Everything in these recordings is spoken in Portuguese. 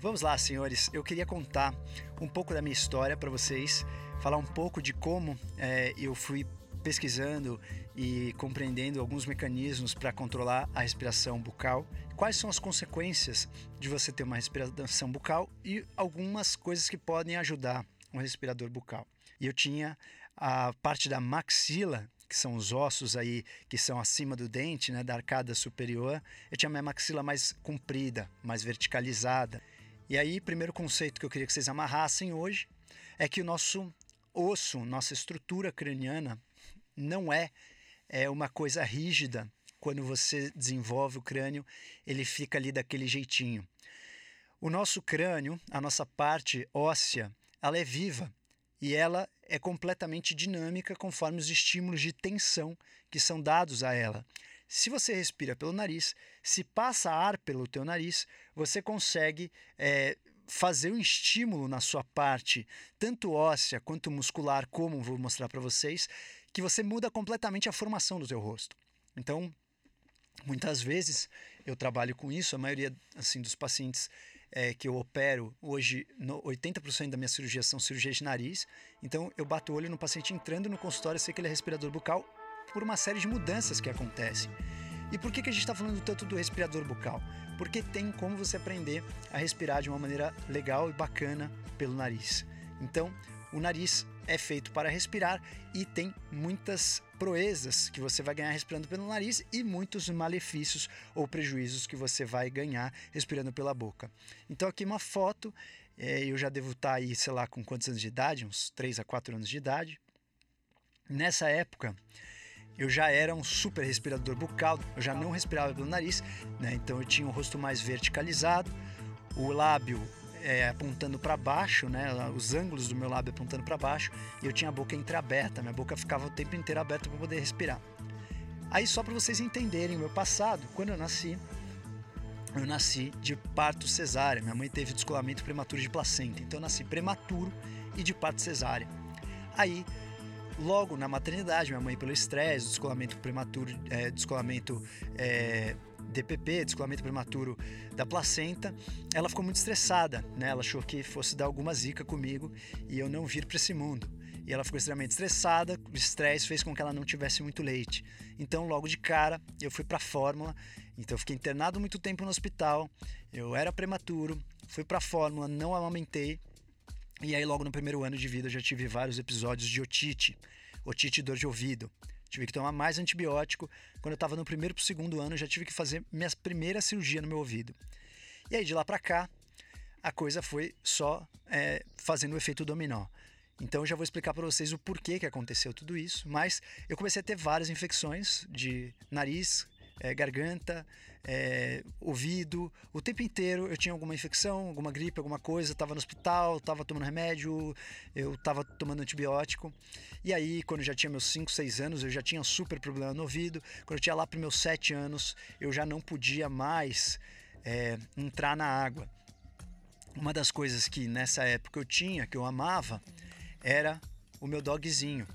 Vamos lá, senhores. Eu queria contar um pouco da minha história para vocês, falar um pouco de como é, eu fui pesquisando e compreendendo alguns mecanismos para controlar a respiração bucal, quais são as consequências de você ter uma respiração bucal e algumas coisas que podem ajudar um respirador bucal. E eu tinha a parte da maxila, que são os ossos aí que são acima do dente, né, da arcada superior. Eu tinha minha maxila mais comprida, mais verticalizada. E aí, primeiro conceito que eu queria que vocês amarrassem hoje é que o nosso osso, nossa estrutura craniana não é, é uma coisa rígida. Quando você desenvolve o crânio, ele fica ali daquele jeitinho. O nosso crânio, a nossa parte óssea, ela é viva e ela é completamente dinâmica conforme os estímulos de tensão que são dados a ela. Se você respira pelo nariz, se passa ar pelo teu nariz, você consegue é, fazer um estímulo na sua parte, tanto óssea quanto muscular, como vou mostrar para vocês, que você muda completamente a formação do teu rosto. Então, muitas vezes eu trabalho com isso, a maioria assim dos pacientes é, que eu opero hoje, no, 80% da minha cirurgia são cirurgias de nariz. Então eu bato o olho no paciente entrando no consultório, sei que ele é respirador bucal por uma série de mudanças que acontecem. E por que, que a gente está falando tanto do respirador bucal? Porque tem como você aprender a respirar de uma maneira legal e bacana pelo nariz. Então, o nariz é feito para respirar e tem muitas proezas que você vai ganhar respirando pelo nariz e muitos malefícios ou prejuízos que você vai ganhar respirando pela boca. Então, aqui uma foto. É, eu já devo estar aí, sei lá, com quantos anos de idade? Uns 3 a 4 anos de idade. Nessa época, eu já era um super respirador bucal, eu já não respirava pelo nariz, né? então eu tinha o rosto mais verticalizado, o lábio é, apontando para baixo, né? Os ângulos do meu lábio apontando para baixo e eu tinha a boca entreaberta, minha boca ficava o tempo inteiro aberta para poder respirar. Aí só para vocês entenderem o meu passado, quando eu nasci, eu nasci de parto cesárea. Minha mãe teve descolamento prematuro de placenta, então eu nasci prematuro e de parto cesárea. Aí logo na maternidade, minha mãe pelo estresse, descolamento prematuro, é, descolamento é, DPP, descolamento prematuro da placenta, ela ficou muito estressada, né? Ela achou que fosse dar alguma zica comigo e eu não vir para esse mundo. E ela ficou extremamente estressada, o estresse fez com que ela não tivesse muito leite. Então, logo de cara, eu fui para a fórmula. Então, eu fiquei internado muito tempo no hospital. Eu era prematuro, fui para a fórmula, não amamentei. E aí, logo no primeiro ano de vida, eu já tive vários episódios de otite, otite e dor de ouvido. Tive que tomar mais antibiótico. Quando eu estava no primeiro para o segundo ano, já tive que fazer minha primeira cirurgia no meu ouvido. E aí, de lá para cá, a coisa foi só é, fazendo o efeito dominó. Então, eu já vou explicar para vocês o porquê que aconteceu tudo isso. Mas eu comecei a ter várias infecções de nariz, é, garganta, é, ouvido. O tempo inteiro eu tinha alguma infecção, alguma gripe, alguma coisa. Estava no hospital, estava tomando remédio, eu estava tomando antibiótico. E aí, quando eu já tinha meus 5, 6 anos, eu já tinha super problema no ouvido. Quando eu tinha lá para meus 7 anos, eu já não podia mais é, entrar na água. Uma das coisas que nessa época eu tinha, que eu amava, era o meu dogzinho.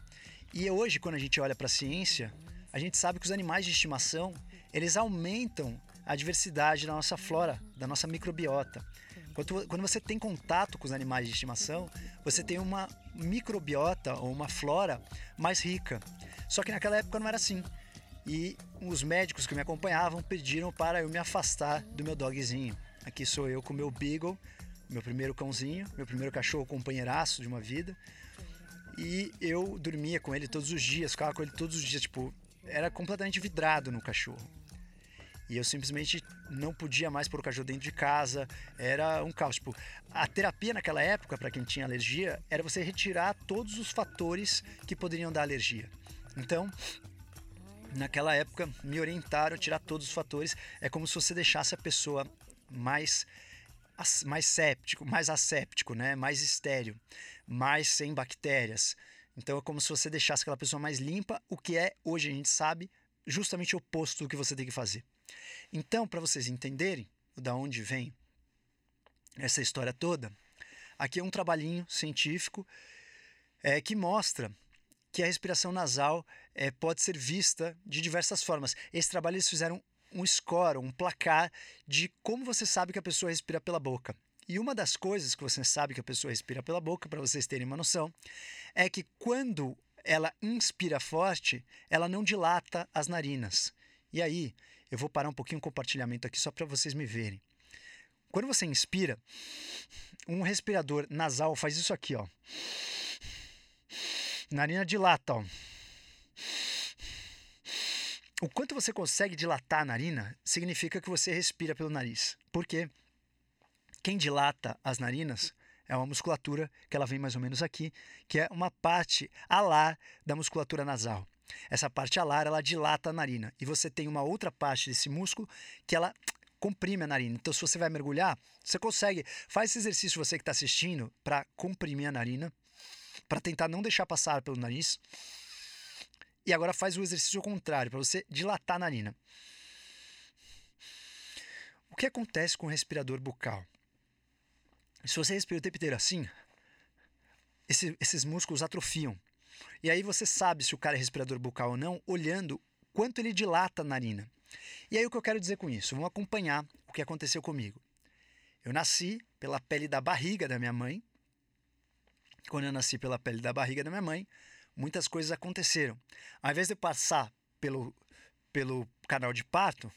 E hoje, quando a gente olha para a ciência, a gente sabe que os animais de estimação eles aumentam a diversidade da nossa flora, da nossa microbiota. Quando, você tem contato com os animais de estimação, você tem uma microbiota ou uma flora mais rica. Só que naquela época não era assim. E os médicos que me acompanhavam pediram para eu me afastar do meu dogzinho. Aqui sou eu com meu Beagle, meu primeiro cãozinho, meu primeiro cachorro companheiraço de uma vida. E eu dormia com ele todos os dias, ficava com ele todos os dias, tipo, era completamente vidrado no cachorro. E eu simplesmente não podia mais pôr o dentro de casa. Era um caos. Tipo, a terapia naquela época, para quem tinha alergia, era você retirar todos os fatores que poderiam dar alergia. Então, naquela época, me orientaram a tirar todos os fatores. É como se você deixasse a pessoa mais mais séptico, mais asséptico, né? mais estéreo, mais sem bactérias. Então é como se você deixasse aquela pessoa mais limpa, o que é, hoje a gente sabe, justamente o oposto do que você tem que fazer. Então, para vocês entenderem da onde vem essa história toda, aqui é um trabalhinho científico é, que mostra que a respiração nasal é, pode ser vista de diversas formas. Esse trabalho eles fizeram um score, um placar de como você sabe que a pessoa respira pela boca. E uma das coisas que você sabe que a pessoa respira pela boca, para vocês terem uma noção, é que quando ela inspira forte, ela não dilata as narinas. E aí, eu vou parar um pouquinho o compartilhamento aqui só para vocês me verem. Quando você inspira, um respirador nasal faz isso aqui, ó. Narina dilata, ó. O quanto você consegue dilatar a narina significa que você respira pelo nariz. Por quê? Quem dilata as narinas é uma musculatura que ela vem mais ou menos aqui, que é uma parte alar da musculatura nasal. Essa parte alar, ela dilata a narina. E você tem uma outra parte desse músculo que ela comprime a narina. Então, se você vai mergulhar, você consegue. Faz esse exercício, você que está assistindo, para comprimir a narina, para tentar não deixar passar pelo nariz. E agora faz o exercício contrário, para você dilatar a narina. O que acontece com o respirador bucal? Se você respira o tempo inteiro assim, esse, esses músculos atrofiam. E aí você sabe se o cara é respirador bucal ou não, olhando quanto ele dilata a narina. E aí o que eu quero dizer com isso? Vamos acompanhar o que aconteceu comigo. Eu nasci pela pele da barriga da minha mãe. Quando eu nasci pela pele da barriga da minha mãe, muitas coisas aconteceram. Ao invés de eu passar pelo, pelo canal de parto,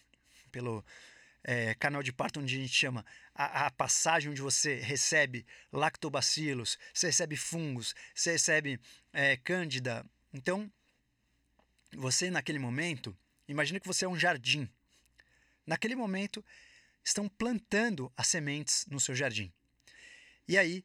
pelo é, canal de parto onde a gente chama a, a, passagem onde você recebe lactobacilos, você recebe fungos, você recebe é, cândida. Então, você naquele momento, imagina que você é um jardim. Naquele momento, estão plantando as sementes no seu jardim. E aí,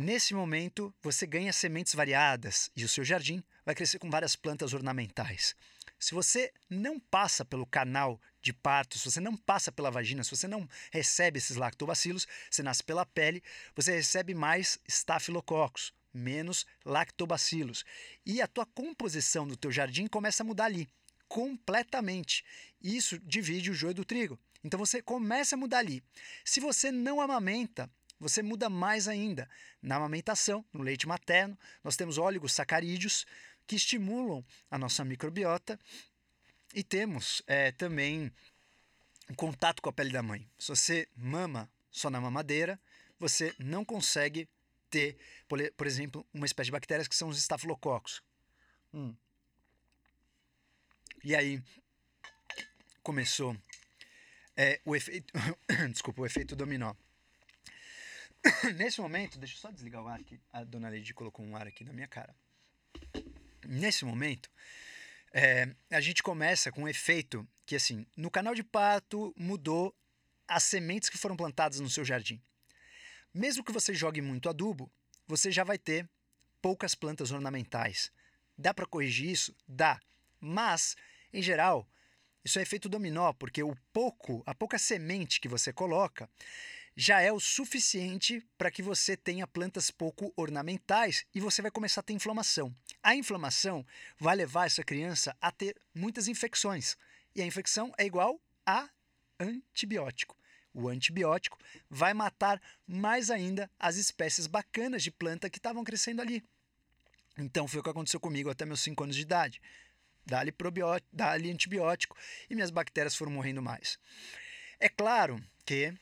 Nesse momento, você ganha sementes variadas e o seu jardim vai crescer com várias plantas ornamentais. Se você não passa pelo canal de parto, se você não passa pela vagina, se você não recebe esses lactobacilos, você nasce pela pele, você recebe mais estafilococcus, menos lactobacilos. E a tua composição do teu jardim começa a mudar ali, completamente. Isso divide o joio do trigo. Então você começa a mudar ali. Se você não amamenta, você muda mais ainda. Na amamentação, no leite materno, nós temos oligosacarídeos que estimulam a nossa microbiota e temos é, também contato com a pele da mãe. Se você mama só na mamadeira, você não consegue ter, por, exemplo, uma espécie de bactérias que são os estafilococos. Hum. E aí começou é, o efeito, desculpa, o efeito dominó. Nesse momento, deixa eu só desligar o ar aqui. A dona Lady colocou um ar aqui na minha cara. Nesse momento, é, a gente começa com um efeito que, assim, no canal de parto mudou as sementes que foram plantadas no seu jardim. Mesmo que você jogue muito adubo, você já vai ter poucas plantas ornamentais. Dá para corrigir isso? Dá. Mas, em geral, isso é efeito dominó, porque o pouco, a pouca semente que você coloca, já é o suficiente para que você tenha plantas pouco ornamentais e você vai começar a ter inflamação. A inflamação vai levar essa criança a ter muitas infecções. E a infecção é igual a antibiótico. O antibiótico vai matar mais ainda as espécies bacanas de planta que estavam crescendo ali. Então foi o que aconteceu comigo até meus 5 anos de idade. Dá-lhe dá antibiótico e minhas bactérias foram morrendo mais. É claro que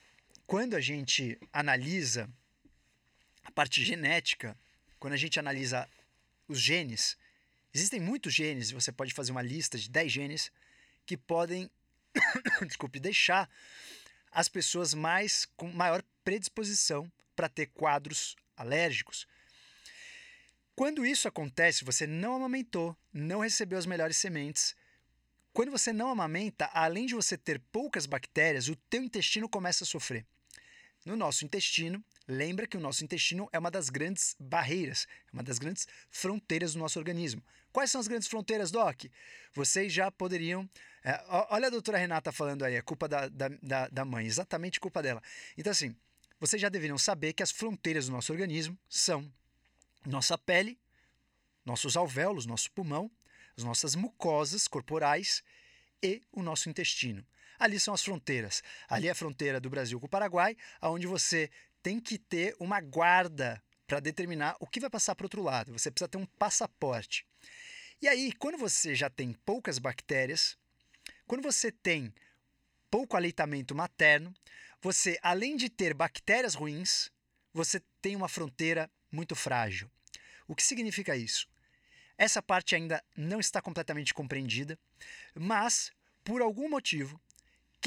quando a gente analisa a parte genética, quando a gente analisa os genes, existem muitos genes, você pode fazer uma lista de 10 genes que podem, desculpe, deixar as pessoas mais com maior predisposição para ter quadros alérgicos. Quando isso acontece, você não amamentou, não recebeu as melhores sementes. Quando você não amamenta, além de você ter poucas bactérias, o teu intestino começa a sofrer no nosso intestino. Lembra que o nosso intestino é uma das grandes barreiras, é uma das grandes fronteiras do nosso organismo. Quais são as grandes fronteiras, Doc? Vocês já poderiam. É, olha a doutora Renata falando aí, é culpa da, da, da mãe, exatamente culpa dela. Então, assim, vocês já deveriam saber que as fronteiras do nosso organismo são nossa pele, nossos alvéolos, nosso pulmão, as nossas mucosas corporais e o nosso intestino. Ali são as fronteiras. Ali é a fronteira do Brasil com o Paraguai, aonde você tem que ter uma guarda para determinar o que vai passar para o outro lado. Você precisa ter um passaporte. E aí, quando você já tem poucas bactérias, quando você tem pouco aleitamento materno, você, além de ter bactérias ruins, você tem uma fronteira muito frágil. O que significa isso? Essa parte ainda não está completamente compreendida, mas, por algum motivo,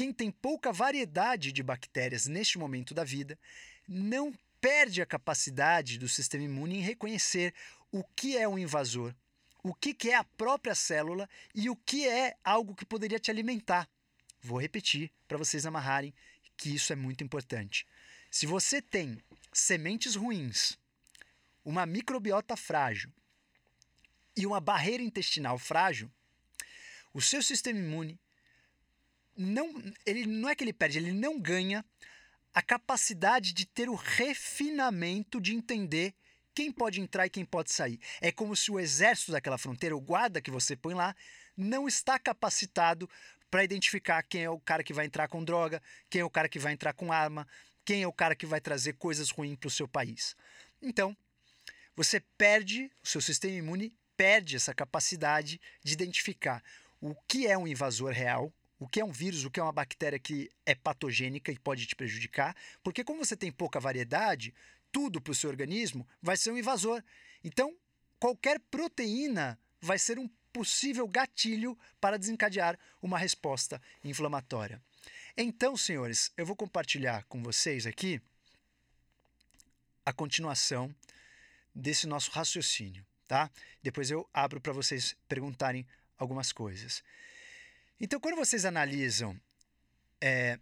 quem tem pouca variedade de bactérias neste momento da vida não perde a capacidade do sistema imune em reconhecer o que é um invasor, o que é a própria célula e o que é algo que poderia te alimentar. Vou repetir para vocês amarrarem que isso é muito importante. Se você tem sementes ruins, uma microbiota frágil e uma barreira intestinal frágil, o seu sistema imune não, ele não é que ele perde, ele não ganha a capacidade de ter o refinamento de entender quem pode entrar e quem pode sair. É como se o exército daquela fronteira, o guarda que você põe lá, não está capacitado para identificar quem é o cara que vai entrar com droga, quem é o cara que vai entrar com arma, quem é o cara que vai trazer coisas ruins para o seu país. Então, você perde, o seu sistema imune perde essa capacidade de identificar o que é um invasor real, o que é um vírus, o que é uma bactéria que é patogênica e pode te prejudicar, porque como você tem pouca variedade, tudo para o seu organismo vai ser um invasor. Então, qualquer proteína vai ser um possível gatilho para desencadear uma resposta inflamatória. Então, senhores, eu vou compartilhar com vocês aqui a continuação desse nosso raciocínio, tá? Depois eu abro para vocês perguntarem algumas coisas. Então, quando vocês analisam é,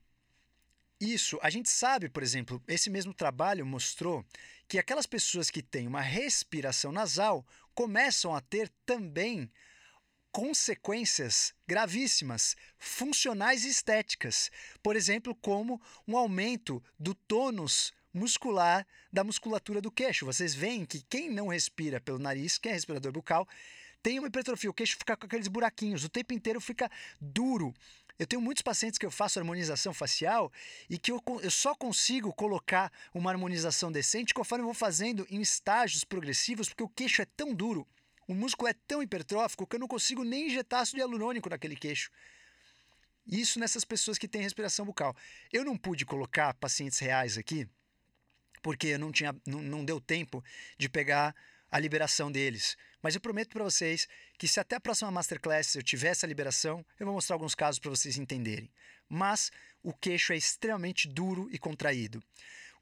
isso, a gente sabe, por exemplo, esse mesmo trabalho mostrou que aquelas pessoas que têm uma respiração nasal começam a ter também consequências gravíssimas, funcionais e estéticas. Por exemplo, como um aumento do tônus muscular da musculatura do queixo. Vocês veem que quem não respira pelo nariz, quem é respirador bucal, tem uma hipertrofia, o queixo fica com aqueles buraquinhos, o tempo inteiro fica duro. Eu tenho muitos pacientes que eu faço harmonização facial e que eu, eu só consigo colocar uma harmonização decente conforme eu vou fazendo em estágios progressivos, porque o queixo é tão duro, o músculo é tão hipertrófico que eu não consigo nem injetar ácido hialurônico naquele queixo. Isso nessas pessoas que têm respiração bucal. Eu não pude colocar pacientes reais aqui, porque não, tinha, não, não deu tempo de pegar a liberação deles. Mas eu prometo para vocês que se até a próxima Masterclass eu tiver essa liberação, eu vou mostrar alguns casos para vocês entenderem. Mas o queixo é extremamente duro e contraído.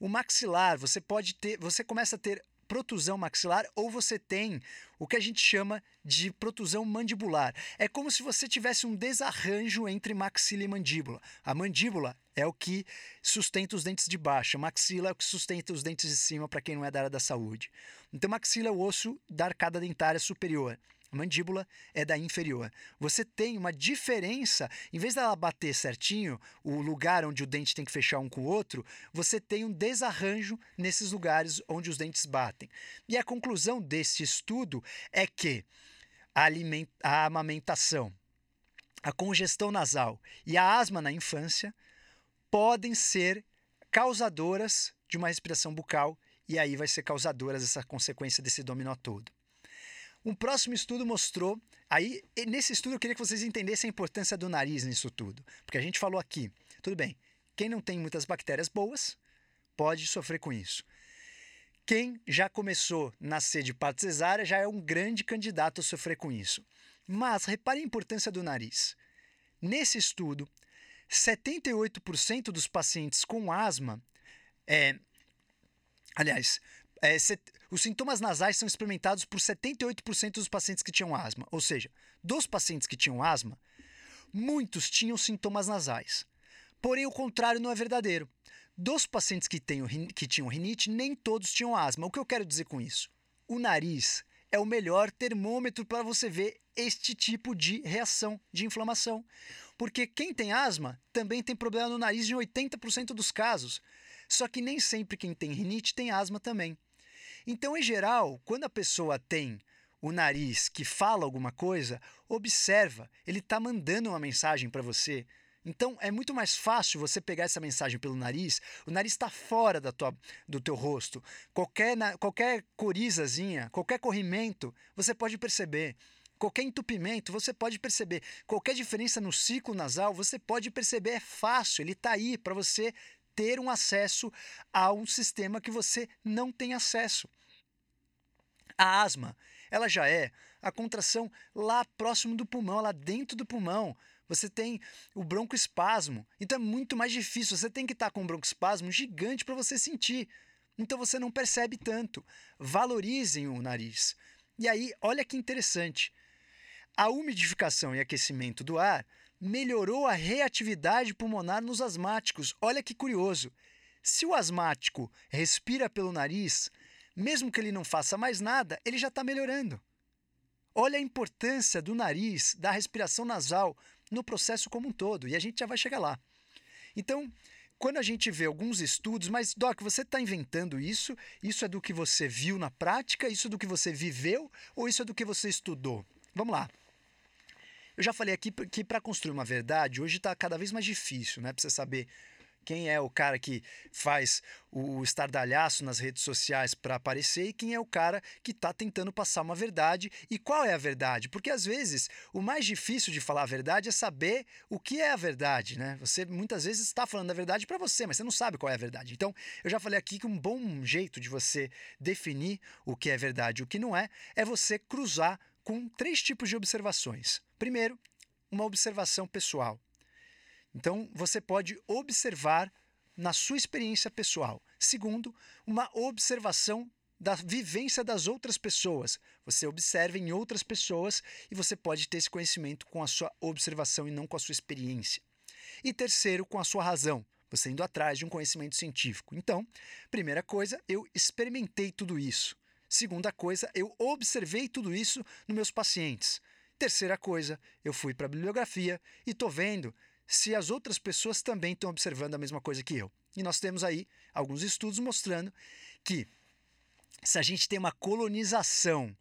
O maxilar, você pode ter, você começa a ter protusão maxilar ou você tem o que a gente chama de protusão mandibular. É como se você tivesse um desarranjo entre maxila e mandíbula. A mandíbula é o que sustenta os dentes de baixo, a maxila é o que sustenta os dentes de cima para quem não é da área da saúde. Então, maxila é o osso da arcada dentária superior. A mandíbula é da inferior. Você tem uma diferença, em vez dela bater certinho, o lugar onde o dente tem que fechar um com o outro, você tem um desarranjo nesses lugares onde os dentes batem. E a conclusão desse estudo é que a, a amamentação, a congestão nasal e a asma na infância podem ser causadoras de uma respiração bucal e aí vai ser causadoras essa consequência desse dominó todo. Um próximo estudo mostrou, aí nesse estudo eu queria que vocês entendessem a importância do nariz nisso tudo, porque a gente falou aqui, tudo bem, quem não tem muitas bactérias boas pode sofrer com isso. Quem já começou a nascer de parto cesárea já é um grande candidato a sofrer com isso. Mas repare a importância do nariz. Nesse estudo, 78% dos pacientes com asma, é, aliás, é, set, os sintomas nasais são experimentados por 78% dos pacientes que tinham asma. Ou seja, dos pacientes que tinham asma, muitos tinham sintomas nasais. Porém, o contrário não é verdadeiro. Dos pacientes que, tenham, que tinham rinite, nem todos tinham asma. O que eu quero dizer com isso? O nariz é o melhor termômetro para você ver este tipo de reação de inflamação. Porque quem tem asma também tem problema no nariz em 80% dos casos. Só que nem sempre quem tem rinite tem asma também. Então, em geral, quando a pessoa tem o nariz que fala alguma coisa, observa, ele está mandando uma mensagem para você. Então é muito mais fácil você pegar essa mensagem pelo nariz. O nariz está fora da tua, do teu rosto. Qualquer, qualquer corizazinha, qualquer corrimento, você pode perceber. Qualquer entupimento, você pode perceber. Qualquer diferença no ciclo nasal, você pode perceber. É fácil, ele está aí para você ter um acesso a um sistema que você não tem acesso. A asma, ela já é a contração lá próximo do pulmão, lá dentro do pulmão. Você tem o broncoespasmo. Então é muito mais difícil. Você tem que estar com um broncoespasmo gigante para você sentir. Então você não percebe tanto. Valorizem o nariz. E aí, olha que interessante. A umidificação e aquecimento do ar melhorou a reatividade pulmonar nos asmáticos. Olha que curioso. Se o asmático respira pelo nariz, mesmo que ele não faça mais nada, ele já está melhorando. Olha a importância do nariz, da respiração nasal no processo como um todo, e a gente já vai chegar lá. Então, quando a gente vê alguns estudos, mas Doc, você está inventando isso? Isso é do que você viu na prática? Isso é do que você viveu? Ou isso é do que você estudou? Vamos lá. Eu já falei aqui que para construir uma verdade, hoje está cada vez mais difícil, né? Você saber quem é o cara que faz o estardalhaço nas redes sociais para aparecer e quem é o cara que está tentando passar uma verdade e qual é a verdade. Porque às vezes o mais difícil de falar a verdade é saber o que é a verdade, né? Você muitas vezes está falando a verdade para você, mas você não sabe qual é a verdade. Então, eu já falei aqui que um bom jeito de você definir o que é verdade e o que não é é você cruzar com três tipos de observações. Primeiro, uma observação pessoal. Então, você pode observar na sua experiência pessoal. Segundo, uma observação da vivência das outras pessoas. Você observa em outras pessoas e você pode ter esse conhecimento com a sua observação e não com a sua experiência. E terceiro, com a sua razão, você indo atrás de um conhecimento científico. Então, primeira coisa, eu experimentei tudo isso. Segunda coisa, eu observei tudo isso nos meus pacientes. Terceira coisa, eu fui para a bibliografia e estou vendo se as outras pessoas também estão observando a mesma coisa que eu. E nós temos aí alguns estudos mostrando que se a gente tem uma colonização,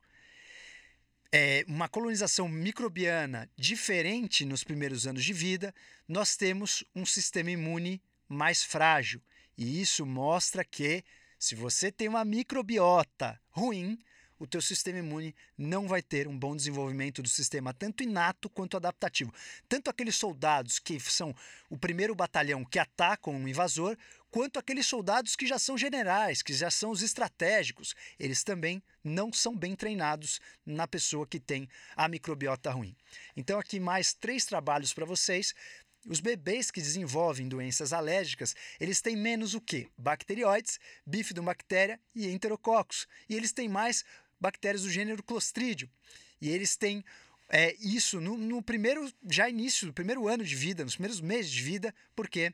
é, uma colonização microbiana diferente nos primeiros anos de vida, nós temos um sistema imune mais frágil. E isso mostra que se você tem uma microbiota ruim, o teu sistema imune não vai ter um bom desenvolvimento do sistema, tanto inato quanto adaptativo. Tanto aqueles soldados que são o primeiro batalhão que atacam um invasor, quanto aqueles soldados que já são generais, que já são os estratégicos. Eles também não são bem treinados na pessoa que tem a microbiota ruim. Então, aqui mais três trabalhos para vocês. Os bebês que desenvolvem doenças alérgicas, eles têm menos o quê? Bacterióides, bifidobactéria e enterococos. E eles têm mais bactérias do gênero Clostridium. E eles têm é, isso no, no, primeiro, já início do primeiro ano de vida, nos primeiros meses de vida, porque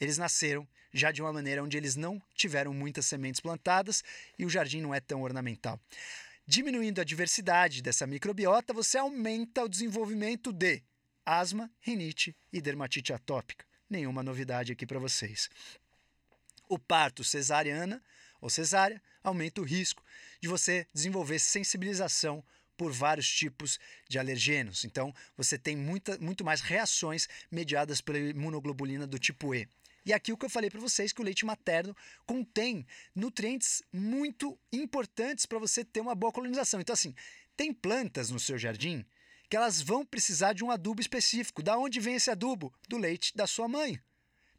eles nasceram já de uma maneira onde eles não tiveram muitas sementes plantadas e o jardim não é tão ornamental. Diminuindo a diversidade dessa microbiota, você aumenta o desenvolvimento de asma, rinite e dermatite atópica. Nenhuma novidade aqui para vocês. O parto cesariana ou cesárea aumenta o risco de você desenvolver sensibilização por vários tipos de alergênios. Então, você tem muita, muito mais reações mediadas pela imunoglobulina do tipo E. E aqui o que eu falei para vocês que o leite materno contém nutrientes muito importantes para você ter uma boa colonização. Então assim, tem plantas no seu jardim que elas vão precisar de um adubo específico. Da onde vem esse adubo? Do leite da sua mãe.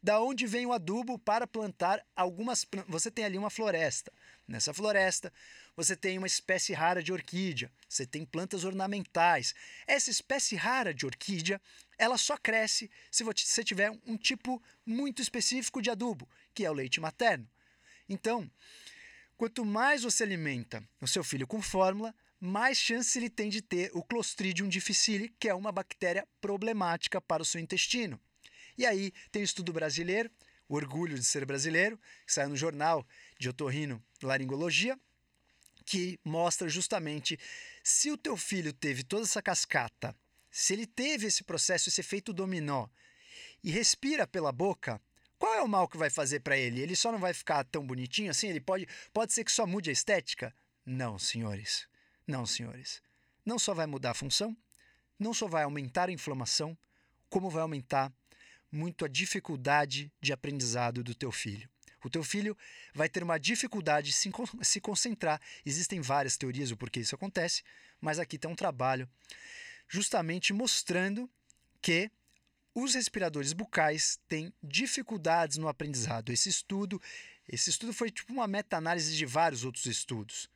Da onde vem o adubo para plantar algumas Você tem ali uma floresta. Nessa floresta, você tem uma espécie rara de orquídea, você tem plantas ornamentais. Essa espécie rara de orquídea, ela só cresce se você tiver um tipo muito específico de adubo, que é o leite materno. Então, quanto mais você alimenta o seu filho com fórmula, mais chance ele tem de ter o Clostridium difficile, que é uma bactéria problemática para o seu intestino. E aí tem o estudo brasileiro, o orgulho de ser brasileiro, que saiu no jornal de otorrino laringologia, que mostra justamente se o teu filho teve toda essa cascata, se ele teve esse processo, esse efeito dominó, e respira pela boca, qual é o mal que vai fazer para ele? Ele só não vai ficar tão bonitinho assim? Ele pode, pode ser que só mude a estética? Não, senhores. Não, senhores. Não só vai mudar a função, não só vai aumentar a inflamação, como vai aumentar muito a dificuldade de aprendizado do teu filho. O teu filho vai ter uma dificuldade de se, concentrar. Existem várias teorias do porquê isso acontece, mas aqui tem um trabalho justamente mostrando que os respiradores bucais têm dificuldades no aprendizado. Esse estudo, esse estudo foi tipo uma meta-análise de vários outros estudos.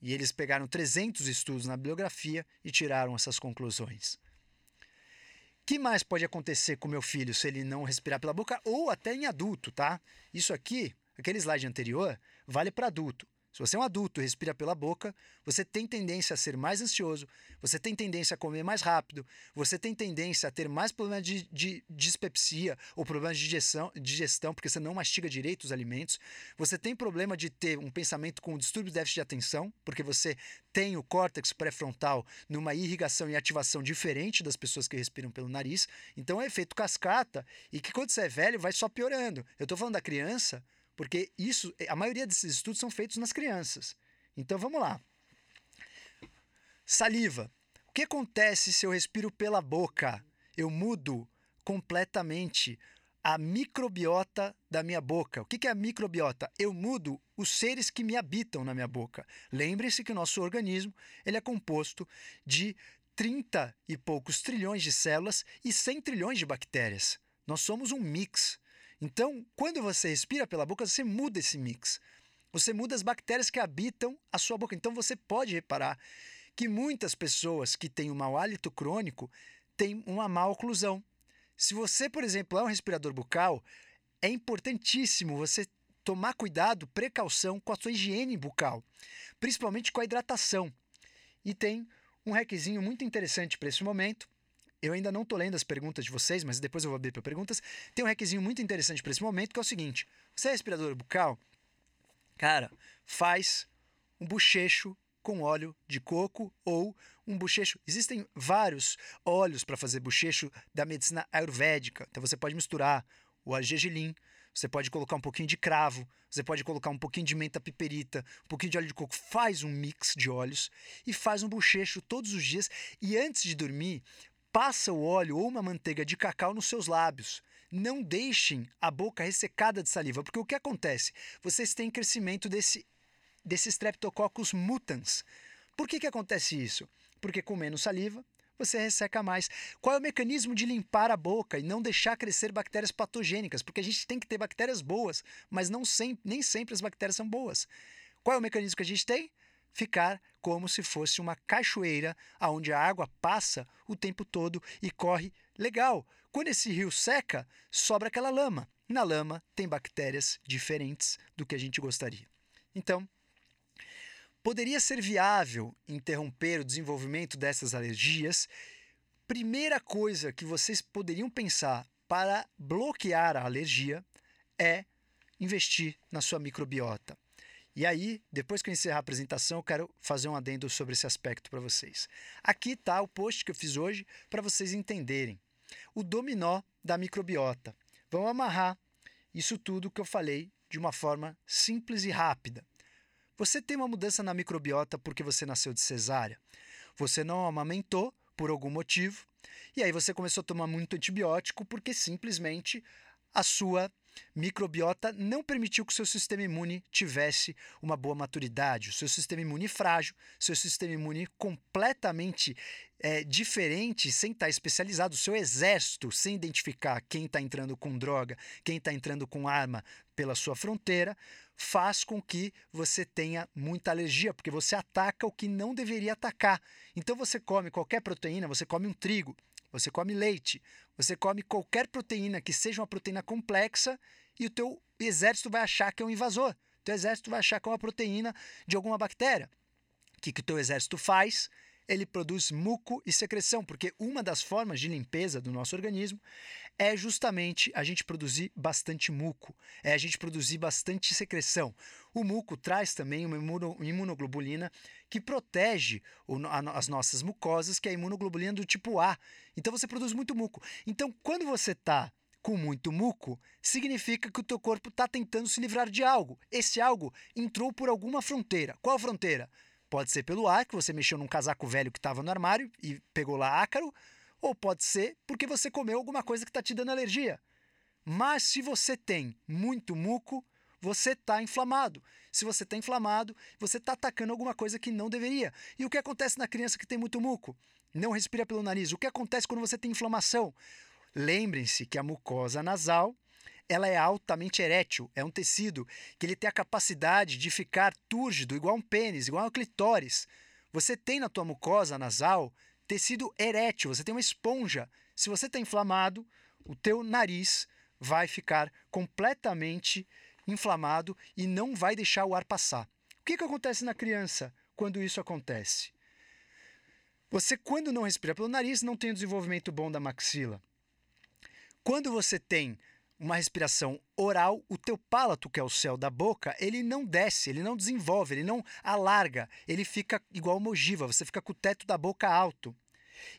E eles pegaram 300 estudos na bibliografia e tiraram essas conclusões. O que mais pode acontecer com meu filho se ele não respirar pela boca ou até em adulto, tá? Isso aqui, aquele slide anterior, vale para adulto. Se você é um adulto e respira pela boca, você tem tendência a ser mais ansioso, você tem tendência a comer mais rápido, você tem tendência a ter mais problemas de, de, dispepsia ou problemas de digestão, digestão, porque você não mastiga direito os alimentos, você tem problema de ter um pensamento com distúrbio de déficit de atenção, porque você tem o córtex pré-frontal numa irrigação e ativação diferente das pessoas que respiram pelo nariz, então é efeito cascata e que quando você é velho vai só piorando. Eu estou falando da criança porque isso, a maioria desses estudos são feitos nas crianças. Então vamos lá. Saliva. O que acontece se eu respiro pela boca? Eu mudo completamente a microbiota da minha boca. O que é a microbiota? Eu mudo os seres que me habitam na minha boca. Lembre-se que o nosso organismo ele é composto de 30 e poucos trilhões de células e 100 trilhões de bactérias. Nós somos um mix. Então, quando você respira pela boca, você muda esse mix. Você muda as bactérias que habitam a sua boca. Então, você pode reparar que muitas pessoas que têm um mau hálito crônico têm uma má oclusão. Se você, por exemplo, é um respirador bucal, é importantíssimo você tomar cuidado, precaução com a sua higiene bucal, principalmente com a hidratação. E tem um requisinho muito interessante para esse momento, eu ainda não estou lendo as perguntas de vocês, mas depois eu vou abrir para perguntas. Tem um requisinho muito interessante para esse momento, que é o seguinte: você é respirador bucal? Cara, faz um bochecho com óleo de coco ou um bochecho. Existem vários óleos para fazer bochecho da medicina ayurvédica. Então você pode misturar o argergelim, você pode colocar um pouquinho de cravo, você pode colocar um pouquinho de menta piperita, um pouquinho de óleo de coco. Faz um mix de óleos e faz um bochecho todos os dias. E antes de dormir, Passa o óleo ou uma manteiga de cacau nos seus lábios. Não deixem a boca ressecada de saliva, porque o que acontece? Vocês têm crescimento desse, desse Streptococcus mutans. Por que, que acontece isso? Porque com menos saliva, você resseca mais. Qual é o mecanismo de limpar a boca e não deixar crescer bactérias patogênicas? Porque a gente tem que ter bactérias boas, mas não sempre, nem sempre as bactérias são boas. Qual é o mecanismo que a gente tem? Ficar como se fosse uma cachoeira aonde a água passa o tempo todo e corre legal. Quando esse rio seca, sobra aquela lama. Na lama tem bactérias diferentes do que a gente gostaria. Então, poderia ser viável interromper o desenvolvimento dessas alergias? Primeira coisa que vocês poderiam pensar para bloquear a alergia é investir na sua microbiota. E aí, depois que eu encerrar a apresentação, eu quero fazer um adendo sobre esse aspecto para vocês. Aqui está o post que eu fiz hoje para vocês entenderem. O dominó da microbiota. Vamos amarrar isso tudo que eu falei de uma forma simples e rápida. Você tem uma mudança na microbiota porque você nasceu de cesárea. Você não amamentou por algum motivo. E aí você começou a tomar muito antibiótico porque simplesmente a sua microbiota não permitiu que seu sistema imune tivesse uma boa maturidade. O seu sistema imune frágil, seu sistema imune completamente é, diferente, sem estar especializado, o seu exército, sem identificar quem está entrando com droga, quem está entrando com arma pela sua fronteira, faz com que você tenha muita alergia, porque você ataca o que não deveria atacar. Então você come qualquer proteína, você come um trigo, você come leite, você come qualquer proteína que seja uma proteína complexa e o teu exército vai achar que é um invasor. O teu exército vai achar que é uma proteína de alguma bactéria. O que, que o teu exército faz? Ele produz muco e secreção, porque uma das formas de limpeza do nosso organismo é justamente a gente produzir bastante muco, é a gente produzir bastante secreção. O muco traz também uma imunoglobulina que protege as nossas mucosas, que é a imunoglobulina do tipo A. Então você produz muito muco. Então, quando você está com muito muco, significa que o teu corpo está tentando se livrar de algo. Esse algo entrou por alguma fronteira. Qual fronteira? Pode ser pelo ar, que você mexeu num casaco velho que estava no armário e pegou lá ácaro, ou pode ser porque você comeu alguma coisa que está te dando alergia. Mas se você tem muito muco, você está inflamado. Se você está inflamado, você está atacando alguma coisa que não deveria. E o que acontece na criança que tem muito muco? Não respira pelo nariz. O que acontece quando você tem inflamação? lembrem-se que a mucosa nasal ela é altamente erétil, é um tecido que ele tem a capacidade de ficar túrgido, igual um pênis, igual um clitóris. Você tem na tua mucosa nasal tecido erétil, você tem uma esponja. Se você está inflamado, o teu nariz vai ficar completamente inflamado e não vai deixar o ar passar. O que, que acontece na criança quando isso acontece? Você, quando não respira pelo nariz, não tem o desenvolvimento bom da maxila. Quando você tem uma respiração oral, o teu palato, que é o céu da boca, ele não desce, ele não desenvolve, ele não alarga, ele fica igual uma ogiva, você fica com o teto da boca alto.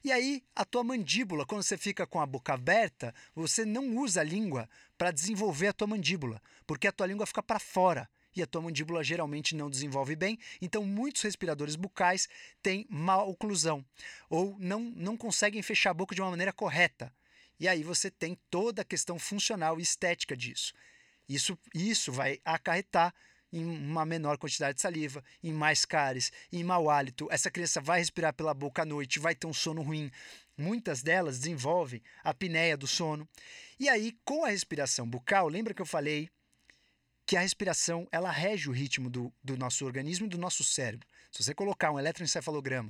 E aí, a tua mandíbula, quando você fica com a boca aberta, você não usa a língua para desenvolver a tua mandíbula, porque a tua língua fica para fora e a tua mandíbula geralmente não desenvolve bem. Então, muitos respiradores bucais têm má oclusão ou não, não conseguem fechar a boca de uma maneira correta. E aí você tem toda a questão funcional e estética disso. Isso, isso vai acarretar em uma menor quantidade de saliva, em mais cáries, em mau hálito. Essa criança vai respirar pela boca à noite, vai ter um sono ruim. Muitas delas desenvolvem a apneia do sono. E aí, com a respiração bucal, lembra que eu falei que a respiração ela rege o ritmo do, do nosso organismo e do nosso cérebro. Se você colocar um eletroencefalograma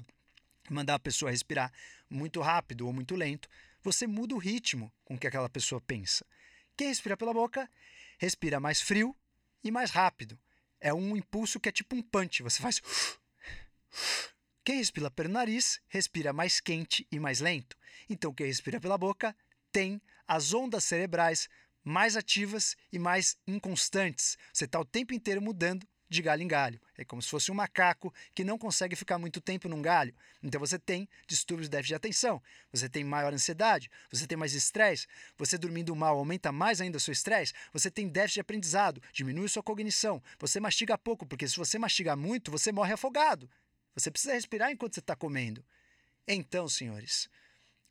mandar a pessoa respirar muito rápido ou muito lento, você muda o ritmo com que aquela pessoa pensa. Quem respira pela boca, respira mais frio e mais rápido. É um impulso que é tipo um punch, você faz. Quem respira pelo nariz, respira mais quente e mais lento. Então, quem respira pela boca tem as ondas cerebrais mais ativas e mais inconstantes. Você está o tempo inteiro mudando de galho em galho. É como se fosse um macaco que não consegue ficar muito tempo num galho. Então você tem distúrbios de déficit de atenção, você tem maior ansiedade, você tem mais estresse, você dormindo mal aumenta mais ainda o seu estresse, você tem déficit de aprendizado, diminui sua cognição, você mastiga pouco, porque se você mastigar muito, você morre afogado. Você precisa respirar enquanto você está comendo. Então, senhores,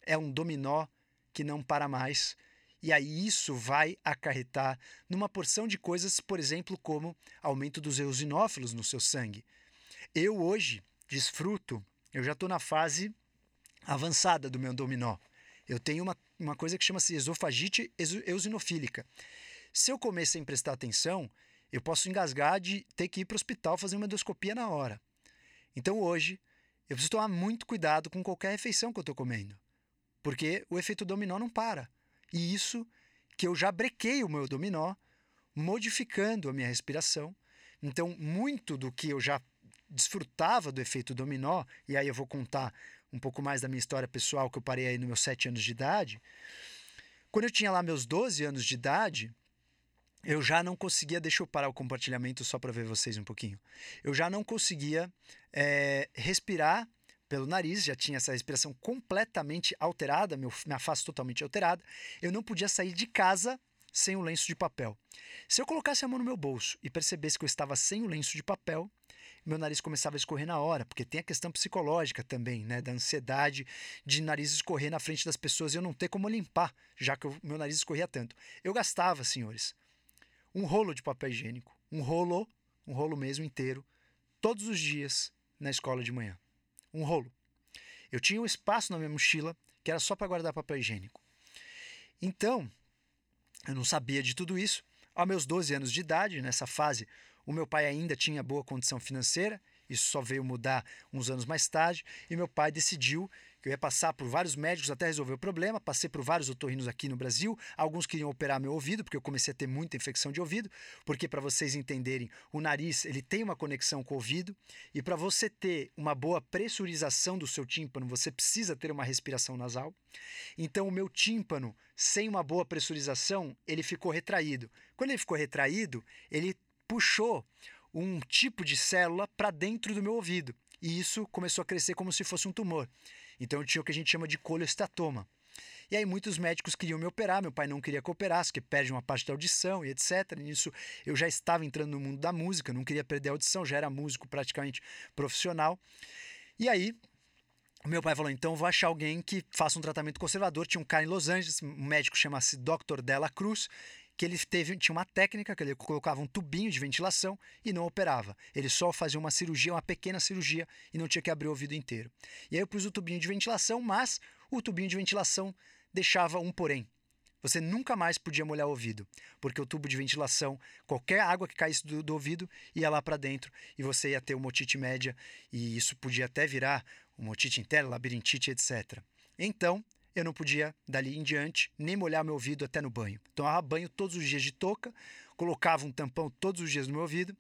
é um dominó que não para mais e aí isso vai acarretar numa porção de coisas, por exemplo, como aumento dos eosinófilos no seu sangue. Eu hoje desfruto, eu já estou na fase avançada do meu dominó. Eu tenho uma, uma coisa que chama-se esofagite eosinofílica. Se eu comer sem prestar atenção, eu posso engasgar de ter que ir para o hospital fazer uma endoscopia na hora. Então hoje, eu preciso tomar muito cuidado com qualquer refeição que eu estou comendo, porque o efeito dominó não para. E isso que eu já brequei o meu dominó, modificando a minha respiração. Então, muito do que eu já desfrutava do efeito dominó, e aí eu vou contar um pouco mais da minha história pessoal que eu parei aí nos meus 7 anos de idade. Quando eu tinha lá meus 12 anos de idade, eu já não conseguia, deixa eu parar o compartilhamento só para ver vocês um pouquinho. Eu já não conseguia é, respirar pelo nariz, já tinha essa respiração completamente alterada, meu, minha face totalmente alterada. Eu não podia sair de casa sem o lenço de papel. Se eu colocasse a mão no meu bolso e percebesse que eu estava sem o lenço de papel, meu nariz começava a escorrer na hora, porque tem a questão psicológica também, né, da ansiedade de nariz escorrer na frente das pessoas e eu não ter como limpar, já que meu nariz escorria tanto. Eu gastava, senhores, um rolo de papel higiênico, um rolo, um rolo mesmo inteiro, todos os dias na escola de manhã um rolo. Eu tinha um espaço na minha mochila que era só para guardar papel higiênico. Então, eu não sabia de tudo isso. Aos meus 12 anos de idade, nessa fase, o meu pai ainda tinha boa condição financeira, isso só veio mudar uns anos mais tarde, e meu pai decidiu que eu ia passar por vários médicos até resolver o problema. Passei por vários otorrinos aqui no Brasil. Alguns queriam operar meu ouvido, porque eu comecei a ter muita infecção de ouvido. Porque, para vocês entenderem, o nariz ele tem uma conexão com o ouvido. E para você ter uma boa pressurização do seu tímpano, você precisa ter uma respiração nasal. Então, o meu tímpano, sem uma boa pressurização, ele ficou retraído. Quando ele ficou retraído, ele puxou um tipo de célula para dentro do meu ouvido. E isso começou a crescer como se fosse um tumor. Então eu tinha o que a gente chama de colioestatoma. E aí muitos médicos queriam me operar, meu pai não queria que operasse, porque perde uma parte da audição e etc. Nisso eu já estava entrando no mundo da música, não queria perder a audição, já era músico praticamente profissional. E aí meu pai falou: então vou achar alguém que faça um tratamento conservador. Tinha um cara em Los Angeles, um médico chama-se Dr. Della Cruz, que ele teve, tinha uma técnica que ele colocava um tubinho de ventilação e não operava. Ele só fazia uma cirurgia, uma pequena cirurgia e não tinha que abrir o ouvido inteiro. E aí eu pus o tubinho de ventilação, mas o tubinho de ventilação deixava um porém. Você nunca mais podia molhar o ouvido, porque o tubo de ventilação, qualquer água que caísse do, do ouvido, ia lá para dentro e você ia ter uma otite média, e isso podia até virar uma otite interna, labirintite, etc. Então, eu não podia, dali em diante, nem molhar meu ouvido até no banho. Tomava banho todos os dias de touca, colocava um tampão todos os dias no meu ouvido,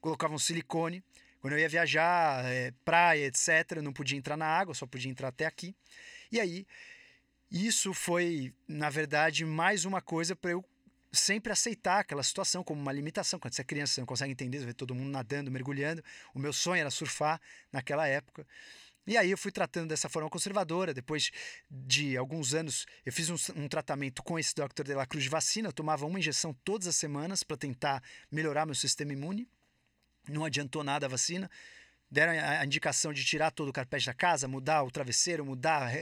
colocava um silicone. Quando eu ia viajar, é, praia, etc., eu não podia entrar na água, só podia entrar até aqui. E aí, isso foi, na verdade, mais uma coisa para eu sempre aceitar aquela situação como uma limitação. Quando você é criança, você não consegue entender, você vê todo mundo nadando, mergulhando. O meu sonho era surfar naquela época. E aí eu fui tratando dessa forma conservadora. Depois de alguns anos, eu fiz um, um tratamento com esse Dr. De La Cruz de vacina. Eu tomava uma injeção todas as semanas para tentar melhorar meu sistema imune. Não adiantou nada a vacina. Deram a indicação de tirar todo o carpete da casa, mudar o travesseiro, mudar,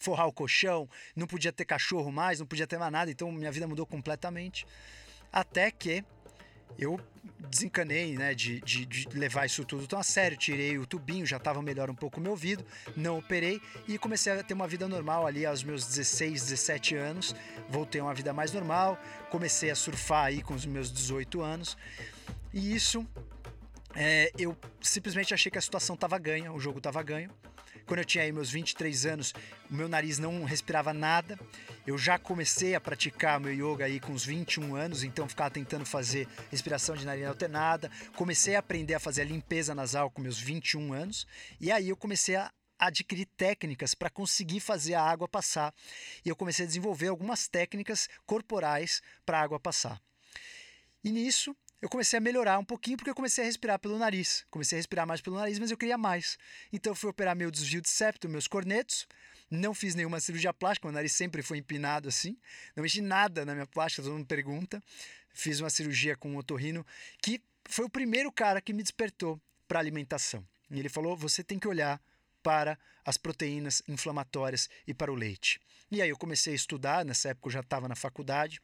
forrar o colchão. Não podia ter cachorro mais, não podia ter mais nada. Então minha vida mudou completamente. Até que eu desencanei né, de, de, de, levar isso tudo tão a sério. Tirei o tubinho, já estava melhor um pouco o meu ouvido, não operei e comecei a ter uma vida normal ali aos meus 16, 17 anos. Voltei a uma vida mais normal, comecei a surfar aí com os meus 18 anos. E isso, é, eu simplesmente achei que a situação estava ganha, o jogo estava ganho. Quando eu tinha aí meus 23 anos, o meu nariz não respirava nada. Eu já comecei a praticar meu yoga aí com uns 21 anos, então ficava tentando fazer respiração de nariz alternada. Comecei a aprender a fazer a limpeza nasal com meus 21 anos. E aí eu comecei a adquirir técnicas para conseguir fazer a água passar. E eu comecei a desenvolver algumas técnicas corporais para a água passar. E nisso eu comecei a melhorar um pouquinho porque eu comecei a respirar pelo nariz. Comecei a respirar mais pelo nariz, mas eu queria mais. Então eu fui operar meu desvio de septo, meus cornetos. Não fiz nenhuma cirurgia plástica, meu nariz sempre foi empinado assim. Não mexi nada na minha plástica, todo mundo pergunta. Fiz uma cirurgia com um otorrino que foi o primeiro cara que me despertou para alimentação. E ele falou: "Você tem que olhar para as proteínas inflamatórias e para o leite". E aí eu comecei a estudar, nessa época eu já estava na faculdade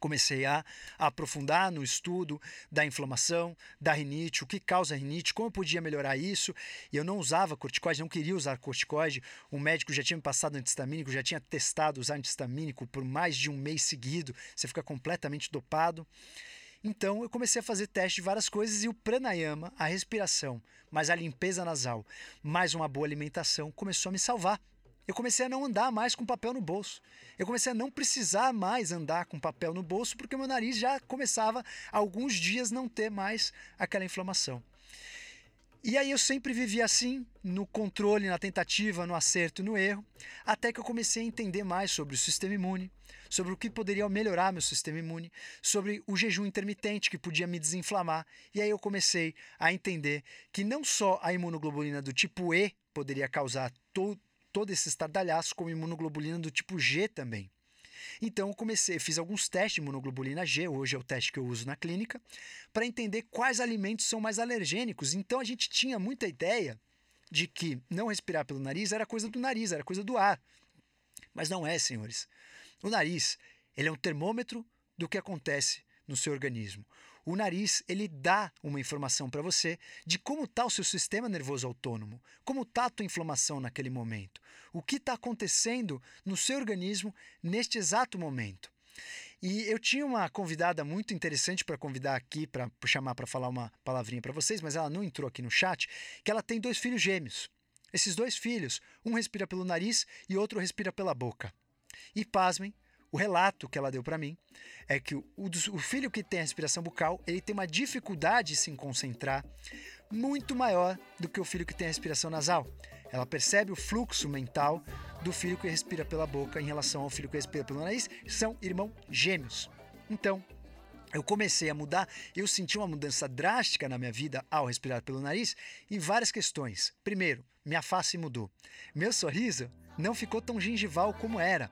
comecei a, aprofundar no estudo da inflamação, da rinite, o que causa rinite, como eu podia melhorar isso. E eu não usava corticoide, não queria usar corticoide. O médico já tinha me passado antihistamínico, já tinha testado usar antihistamínico por mais de um mês seguido. Você fica completamente dopado. Então eu comecei a fazer teste de várias coisas e o pranayama, a respiração, mais a limpeza nasal, mais uma boa alimentação começou a me salvar eu comecei a não andar mais com papel no bolso. Eu comecei a não precisar mais andar com papel no bolso porque meu nariz já começava há alguns dias não ter mais aquela inflamação. E aí eu sempre vivi assim, no controle, na tentativa, no acerto, no erro, até que eu comecei a entender mais sobre o sistema imune, sobre o que poderia melhorar meu sistema imune, sobre o jejum intermitente que podia me desinflamar. E aí eu comecei a entender que não só a imunoglobulina do tipo E poderia causar todo todo esse estardalhaço com imunoglobulina do tipo G também. Então eu comecei, fiz alguns testes de imunoglobulina G, hoje é o teste que eu uso na clínica, para entender quais alimentos são mais alergênicos. Então a gente tinha muita ideia de que não respirar pelo nariz era coisa do nariz, era coisa do ar. Mas não é, senhores. O nariz, ele é um termômetro do que acontece no seu organismo. O nariz, ele dá uma informação para você de como está o seu sistema nervoso autônomo, como está a tua inflamação naquele momento, o que está acontecendo no seu organismo neste exato momento. E eu tinha uma convidada muito interessante para convidar aqui, para chamar para falar uma palavrinha para vocês, mas ela não entrou aqui no chat, que ela tem dois filhos gêmeos. Esses dois filhos, um respira pelo nariz e outro respira pela boca. E pasmem, o relato que ela deu para mim é que o, o, filho que tem a respiração bucal ele tem uma dificuldade de se concentrar muito maior do que o filho que tem a respiração nasal. Ela percebe o fluxo mental do filho que respira pela boca em relação ao filho que respira pelo nariz. São irmãos gêmeos. Então, eu comecei a mudar, eu senti uma mudança drástica na minha vida ao respirar pelo nariz em várias questões. Primeiro, minha face mudou. Meu sorriso não ficou tão gengival como era.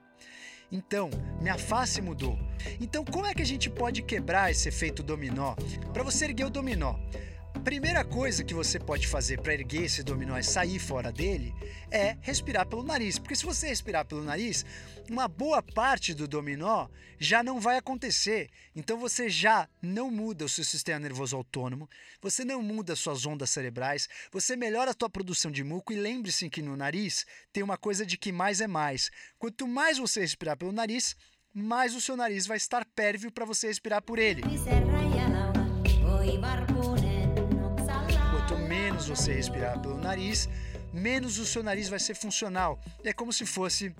Então, minha face mudou. Então, como é que a gente pode quebrar esse efeito dominó? Para você erguer o dominó, Primeira coisa que você pode fazer para erguer esse dominó e sair fora dele é respirar pelo nariz, porque se você respirar pelo nariz, uma boa parte do dominó já não vai acontecer. Então você já não muda o seu sistema nervoso autônomo, você não muda suas ondas cerebrais, você melhora a tua produção de muco e lembre-se que no nariz tem uma coisa de que mais é mais. Quanto mais você respirar pelo nariz, mais o seu nariz vai estar pérvio para você respirar por ele. Você respirar pelo nariz, menos o seu nariz vai ser funcional. É como se fosse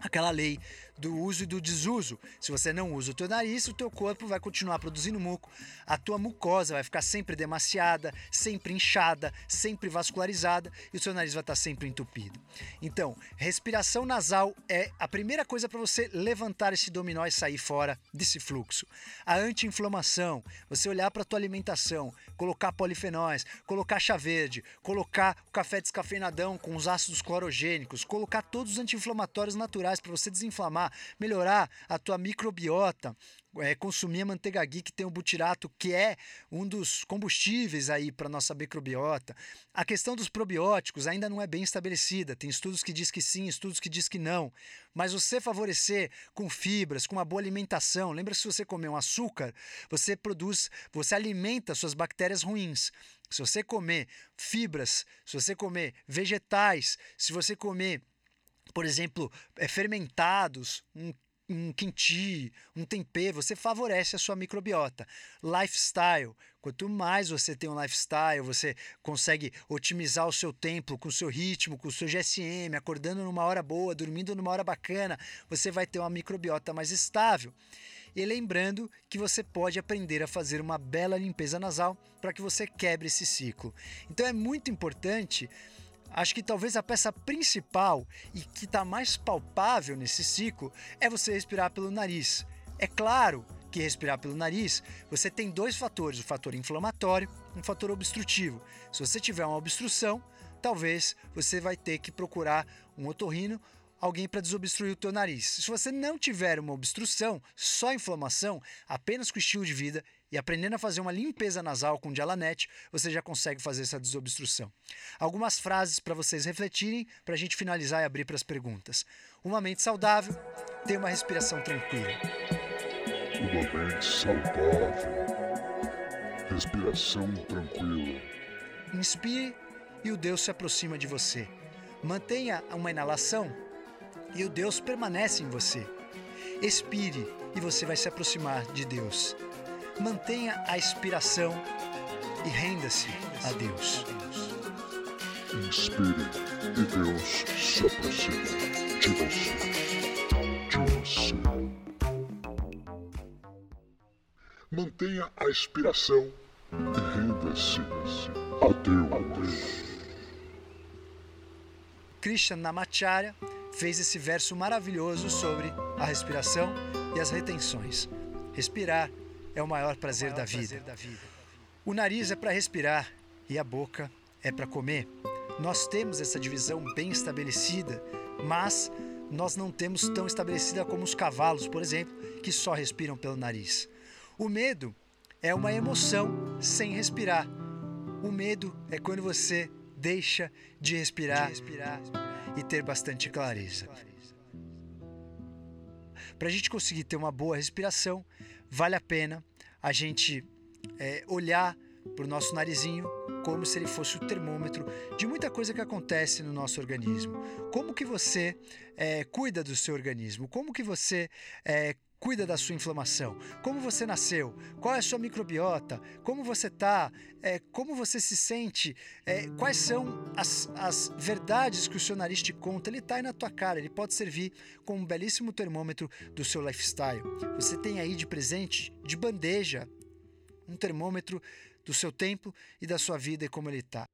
aquela lei do uso e do desuso. Se você não usa o teu nariz, o teu corpo vai continuar produzindo muco. A tua mucosa vai ficar sempre demasiada, sempre inchada, sempre vascularizada e o seu nariz vai estar sempre entupido. Então, respiração nasal é a primeira coisa para você levantar esse dominó e sair fora desse fluxo. A anti-inflamação, você olhar para a tua alimentação, colocar polifenóis, colocar chá verde, colocar o café descafeinadão com os ácidos clorogênicos, colocar todos os anti-inflamatórios naturais para você desinflamar melhorar a tua microbiota, é, consumir a manteiga que tem o butirato, que é um dos combustíveis aí para nossa microbiota. A questão dos probióticos ainda não é bem estabelecida. Tem estudos que diz que sim, estudos que diz que não. Mas você favorecer com fibras, com uma boa alimentação. Lembra que se você comer um açúcar, você produz, você alimenta suas bactérias ruins. Se você comer fibras, se você comer vegetais, se você comer por exemplo, é, fermentados, um um kimchi, um tempero, você favorece a sua microbiota. Lifestyle, quanto mais você tem um lifestyle, você consegue otimizar o seu tempo com o seu ritmo, com o seu GSM, acordando numa hora boa, dormindo numa hora bacana, você vai ter uma microbiota mais estável. E lembrando que você pode aprender a fazer uma bela limpeza nasal para que você quebre esse ciclo. Então é muito importante Acho que talvez a peça principal e que está mais palpável nesse ciclo é você respirar pelo nariz. É claro que respirar pelo nariz, você tem dois fatores, o fator inflamatório e um fator obstrutivo. Se você tiver uma obstrução, talvez você vai ter que procurar um otorrino alguém para desobstruir o teu nariz. Se você não tiver uma obstrução, só inflamação, apenas com estilo de vida e aprendendo a fazer uma limpeza nasal com Dialanet, você já consegue fazer essa desobstrução. Algumas frases para vocês refletirem, para a gente finalizar e abrir para as perguntas. Uma mente saudável tem uma respiração tranquila. Uma mente saudável. Respiração tranquila. Inspire e o Deus se aproxima de você. Mantenha uma inalação e o Deus permanece em você. Expire e você vai se aproximar de Deus. Mantenha a inspiração e renda-se a Deus. Inspire e Deus se aproxima de você. De você. Mantenha a inspiração e renda-se a Deus. Krishna Namacharya fez esse verso maravilhoso sobre a respiração e as retenções. Respirar é o maior prazer, da, vida. O nariz é para respirar e a boca é para comer. Nós temos essa divisão bem estabelecida, mas nós não temos tão estabelecida como os cavalos, por exemplo, que só respiram pelo nariz. O medo é uma emoção sem respirar. O medo é quando você deixa de respirar, de respirar e ter bastante clareza. Para a gente conseguir ter uma boa respiração, vale a pena a gente é, olhar para o nosso narizinho como se ele fosse o termômetro de muita coisa que acontece no nosso organismo. Como que você é, cuida do seu organismo? Como que você é, cuida da sua inflamação? Como você nasceu? Qual é a sua microbiota? Como você está? É, como você se sente? É, quais são as, as verdades que o seu nariz te conta? Ele está aí na tua cara, ele pode servir como um belíssimo termômetro do seu lifestyle. Você tem aí de presente, de bandeja, um termômetro do seu tempo e da sua vida e como ele está.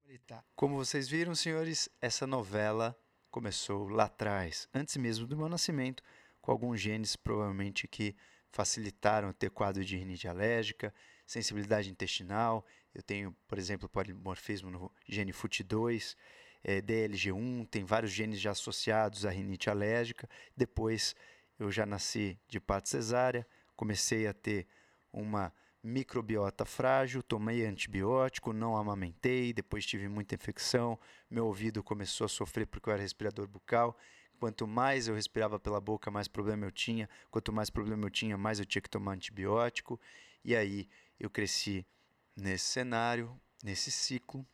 Como vocês viram, senhores, essa novela começou lá atrás, antes mesmo do meu nascimento com alguns genes provavelmente que facilitaram ter quadro de rinite alérgica, sensibilidade intestinal. Eu tenho, por exemplo, polimorfismo no gene FUT2, é, DLG1, tem vários genes já associados à rinite alérgica. Depois eu já nasci de parto cesárea, comecei a ter uma microbiota frágil, tomei antibiótico, não amamentei, depois tive muita infecção, meu ouvido começou a sofrer porque eu era respirador bucal. Quanto mais eu respirava pela boca, mais problema eu tinha. Quanto mais problema eu tinha, mais eu tinha que tomar antibiótico. E aí eu cresci nesse cenário, nesse ciclo.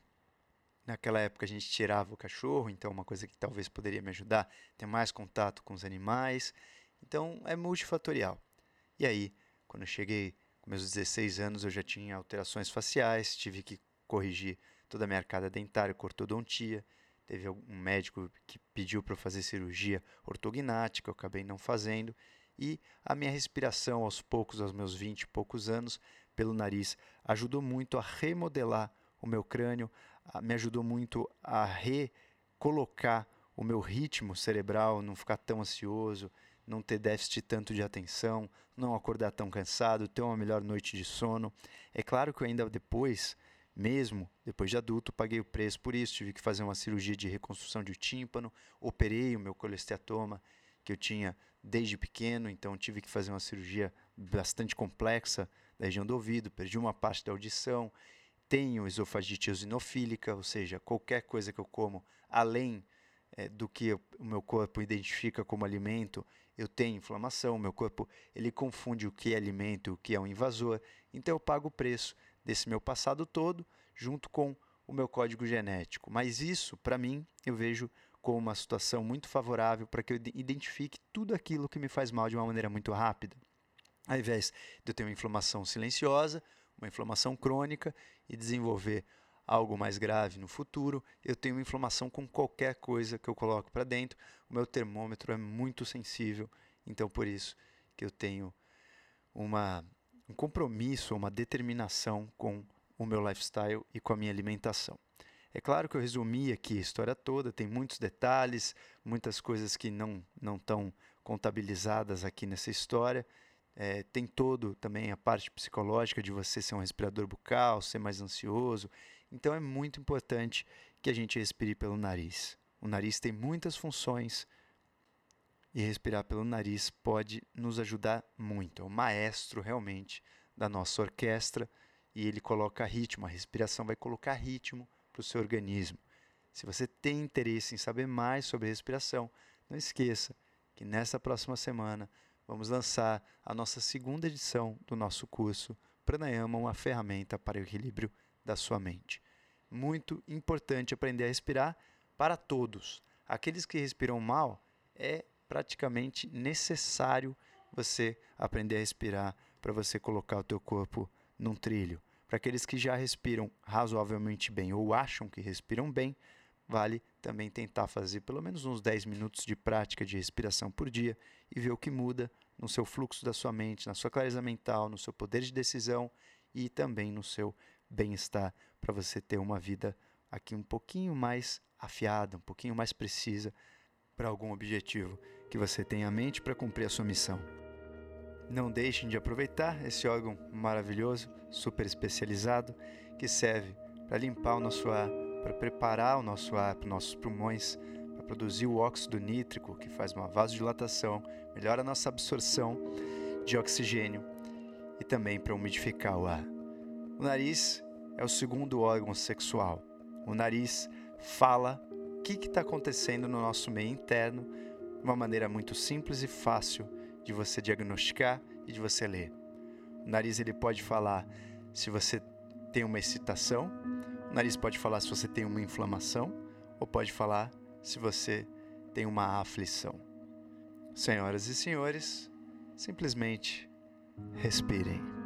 Naquela época a gente tirava o cachorro, então uma coisa que talvez poderia me ajudar, ter mais contato com os animais. Então é multifatorial. E aí, quando eu cheguei com meus 16 anos, eu já tinha alterações faciais, tive que corrigir toda a minha arcada dentária com ortodontia. Teve um médico que pediu para eu fazer cirurgia ortognática, eu acabei não fazendo. E a minha respiração, aos poucos, aos meus 20 e poucos anos, pelo nariz, ajudou muito a remodelar o meu crânio, me ajudou muito a recolocar o meu ritmo cerebral, não ficar tão ansioso, não ter déficit tanto de atenção, não acordar tão cansado, ter uma melhor noite de sono. É claro que eu ainda depois, mesmo depois de adulto, paguei o preço por isso, tive que fazer uma cirurgia de reconstrução de tímpano, operei o meu colesteatoma que eu tinha desde pequeno, então tive que fazer uma cirurgia bastante complexa da região do ouvido, perdi uma parte da audição, tenho esofagite eosinofílica, ou seja, qualquer coisa que eu como além é, do que o meu corpo identifica como alimento, eu tenho inflamação, meu corpo ele confunde o que é alimento e o que é um invasor, então eu pago o preço desse meu passado todo junto com o meu código genético. Mas isso, para mim, eu vejo como uma situação muito favorável para que eu identifique tudo aquilo que me faz mal de uma maneira muito rápida. Ao invés de eu ter uma inflamação silenciosa, uma inflamação crônica e desenvolver algo mais grave no futuro, eu tenho uma inflamação com qualquer coisa que eu coloco para dentro. O meu termômetro é muito sensível, então por isso que eu tenho uma, um compromisso, uma determinação com o meu lifestyle e com a minha alimentação. É claro que eu resumi aqui a história toda, tem muitos detalhes, muitas coisas que não não estão contabilizadas aqui nessa história. É, tem todo também a parte psicológica de você ser um respirador bucal, ser mais ansioso então é muito importante que a gente respire pelo nariz. O nariz tem muitas funções e respirar pelo nariz pode nos ajudar muito. É o maestro realmente da nossa orquestra e ele coloca ritmo. A respiração vai colocar ritmo para o seu organismo. Se você tem interesse em saber mais sobre respiração, não esqueça que nessa próxima semana vamos lançar a nossa segunda edição do nosso curso Pranayama, uma ferramenta para o equilíbrio da sua mente. Muito importante aprender a respirar para todos. Aqueles que respiram mal, é praticamente necessário você aprender a respirar para você colocar o teu corpo num trilho. Para aqueles que já respiram razoavelmente bem ou acham que respiram bem, vale também tentar fazer pelo menos uns 10 minutos de prática de respiração por dia e ver o que muda no seu fluxo da sua mente, na sua clareza mental, no seu poder de decisão e também no seu bem-estar para você ter uma vida aqui um pouquinho mais afiada, um pouquinho mais precisa para algum objetivo que você tenha em mente para cumprir a sua missão. Não deixem de aproveitar esse órgão maravilhoso, super especializado, que serve para limpar o nosso ar, para preparar o nosso ar para os nossos pulmões, para produzir o óxido nítrico, que faz uma vasodilatação, melhora a nossa absorção de oxigênio e também para umidificar o ar. O nariz é o segundo órgão sexual. O nariz fala o que está acontecendo no nosso meio interno uma maneira muito simples e fácil de você diagnosticar e de você ler. O nariz ele pode falar se você tem uma excitação, o nariz pode falar se você tem uma inflamação, ou pode falar se você tem uma aflição. Senhoras e senhores, simplesmente respirem.